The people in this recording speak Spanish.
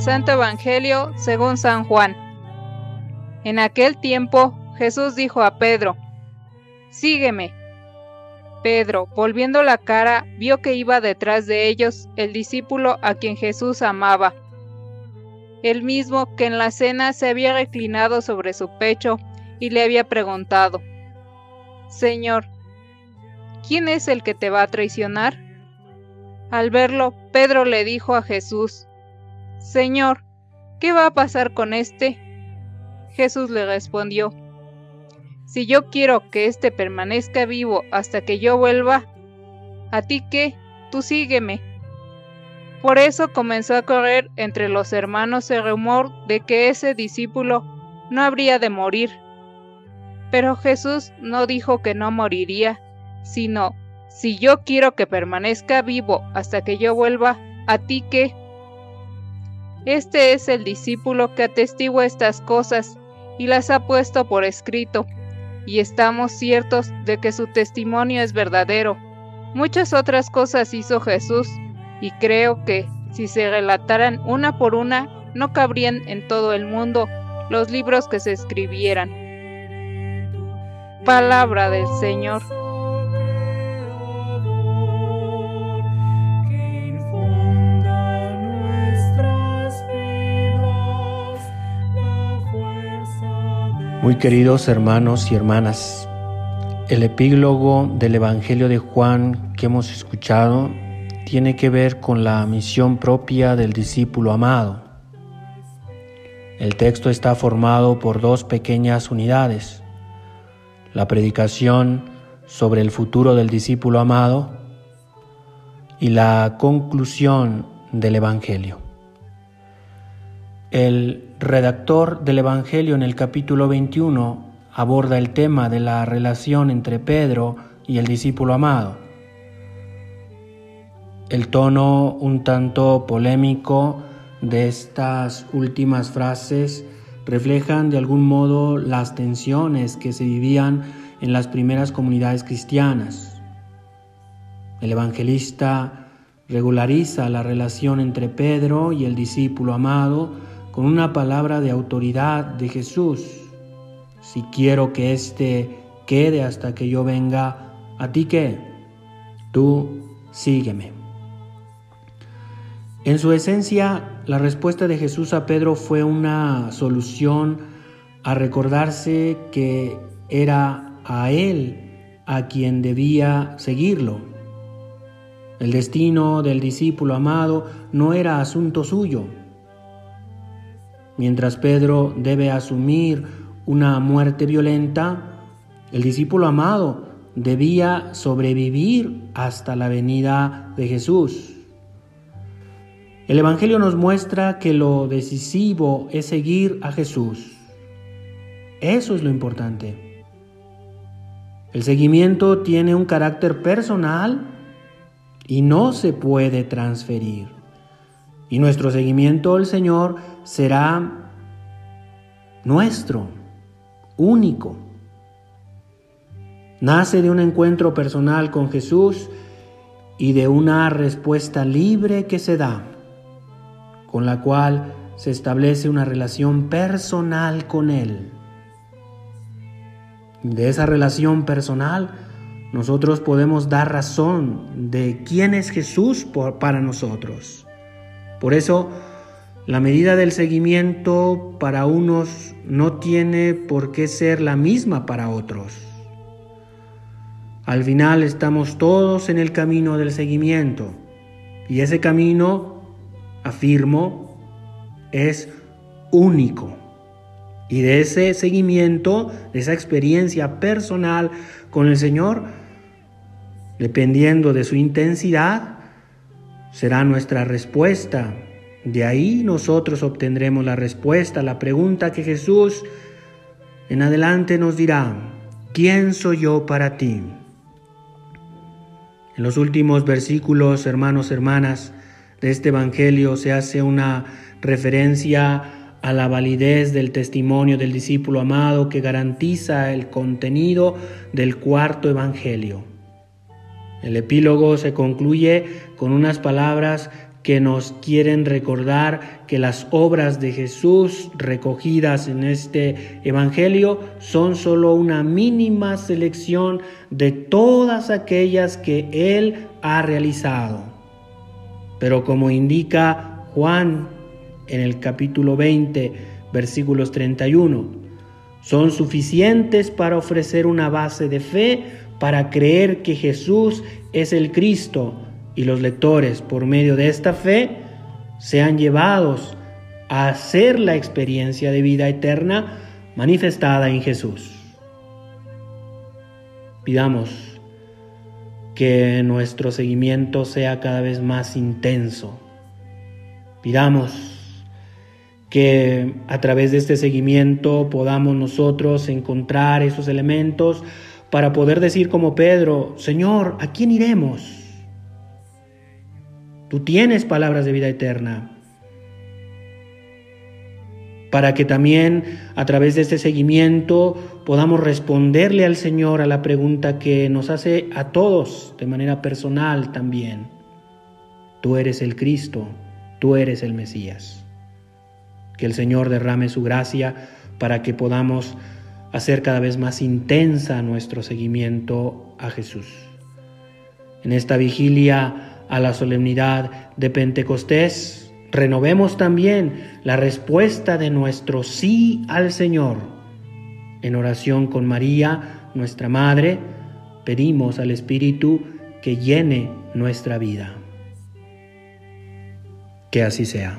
Santo Evangelio según San Juan. En aquel tiempo Jesús dijo a Pedro, Sígueme. Pedro, volviendo la cara, vio que iba detrás de ellos el discípulo a quien Jesús amaba, el mismo que en la cena se había reclinado sobre su pecho y le había preguntado, Señor, ¿quién es el que te va a traicionar? Al verlo, Pedro le dijo a Jesús, Señor, ¿qué va a pasar con este? Jesús le respondió, Si yo quiero que éste permanezca vivo hasta que yo vuelva, ¿a ti qué? Tú sígueme. Por eso comenzó a correr entre los hermanos el rumor de que ese discípulo no habría de morir. Pero Jesús no dijo que no moriría, sino, si yo quiero que permanezca vivo hasta que yo vuelva, ¿a ti qué? Este es el discípulo que atestigua estas cosas y las ha puesto por escrito, y estamos ciertos de que su testimonio es verdadero. Muchas otras cosas hizo Jesús, y creo que, si se relataran una por una, no cabrían en todo el mundo los libros que se escribieran. Palabra del Señor. Muy queridos hermanos y hermanas, el epílogo del Evangelio de Juan que hemos escuchado tiene que ver con la misión propia del discípulo amado. El texto está formado por dos pequeñas unidades, la predicación sobre el futuro del discípulo amado y la conclusión del Evangelio. El redactor del Evangelio en el capítulo 21 aborda el tema de la relación entre Pedro y el discípulo amado. El tono un tanto polémico de estas últimas frases reflejan de algún modo las tensiones que se vivían en las primeras comunidades cristianas. El evangelista regulariza la relación entre Pedro y el discípulo amado con una palabra de autoridad de Jesús. Si quiero que éste quede hasta que yo venga, ¿a ti qué? Tú sígueme. En su esencia, la respuesta de Jesús a Pedro fue una solución a recordarse que era a él a quien debía seguirlo. El destino del discípulo amado no era asunto suyo, Mientras Pedro debe asumir una muerte violenta, el discípulo amado debía sobrevivir hasta la venida de Jesús. El Evangelio nos muestra que lo decisivo es seguir a Jesús. Eso es lo importante. El seguimiento tiene un carácter personal y no se puede transferir. Y nuestro seguimiento al Señor será nuestro, único. Nace de un encuentro personal con Jesús y de una respuesta libre que se da, con la cual se establece una relación personal con Él. De esa relación personal, nosotros podemos dar razón de quién es Jesús para nosotros. Por eso, la medida del seguimiento para unos no tiene por qué ser la misma para otros. Al final estamos todos en el camino del seguimiento y ese camino, afirmo, es único. Y de ese seguimiento, de esa experiencia personal con el Señor, dependiendo de su intensidad, será nuestra respuesta de ahí nosotros obtendremos la respuesta a la pregunta que Jesús en adelante nos dirá, ¿quién soy yo para ti? En los últimos versículos, hermanos, hermanas, de este Evangelio se hace una referencia a la validez del testimonio del discípulo amado que garantiza el contenido del cuarto Evangelio. El epílogo se concluye con unas palabras que nos quieren recordar que las obras de Jesús recogidas en este Evangelio son solo una mínima selección de todas aquellas que Él ha realizado. Pero como indica Juan en el capítulo 20, versículos 31, son suficientes para ofrecer una base de fe para creer que Jesús es el Cristo y los lectores, por medio de esta fe, sean llevados a hacer la experiencia de vida eterna manifestada en Jesús. Pidamos que nuestro seguimiento sea cada vez más intenso. Pidamos que a través de este seguimiento podamos nosotros encontrar esos elementos para poder decir como Pedro, Señor, ¿a quién iremos? Tú tienes palabras de vida eterna. Para que también a través de este seguimiento podamos responderle al Señor a la pregunta que nos hace a todos de manera personal también. Tú eres el Cristo, tú eres el Mesías. Que el Señor derrame su gracia para que podamos hacer cada vez más intensa nuestro seguimiento a Jesús. En esta vigilia a la solemnidad de Pentecostés, renovemos también la respuesta de nuestro sí al Señor. En oración con María, nuestra Madre, pedimos al Espíritu que llene nuestra vida. Que así sea.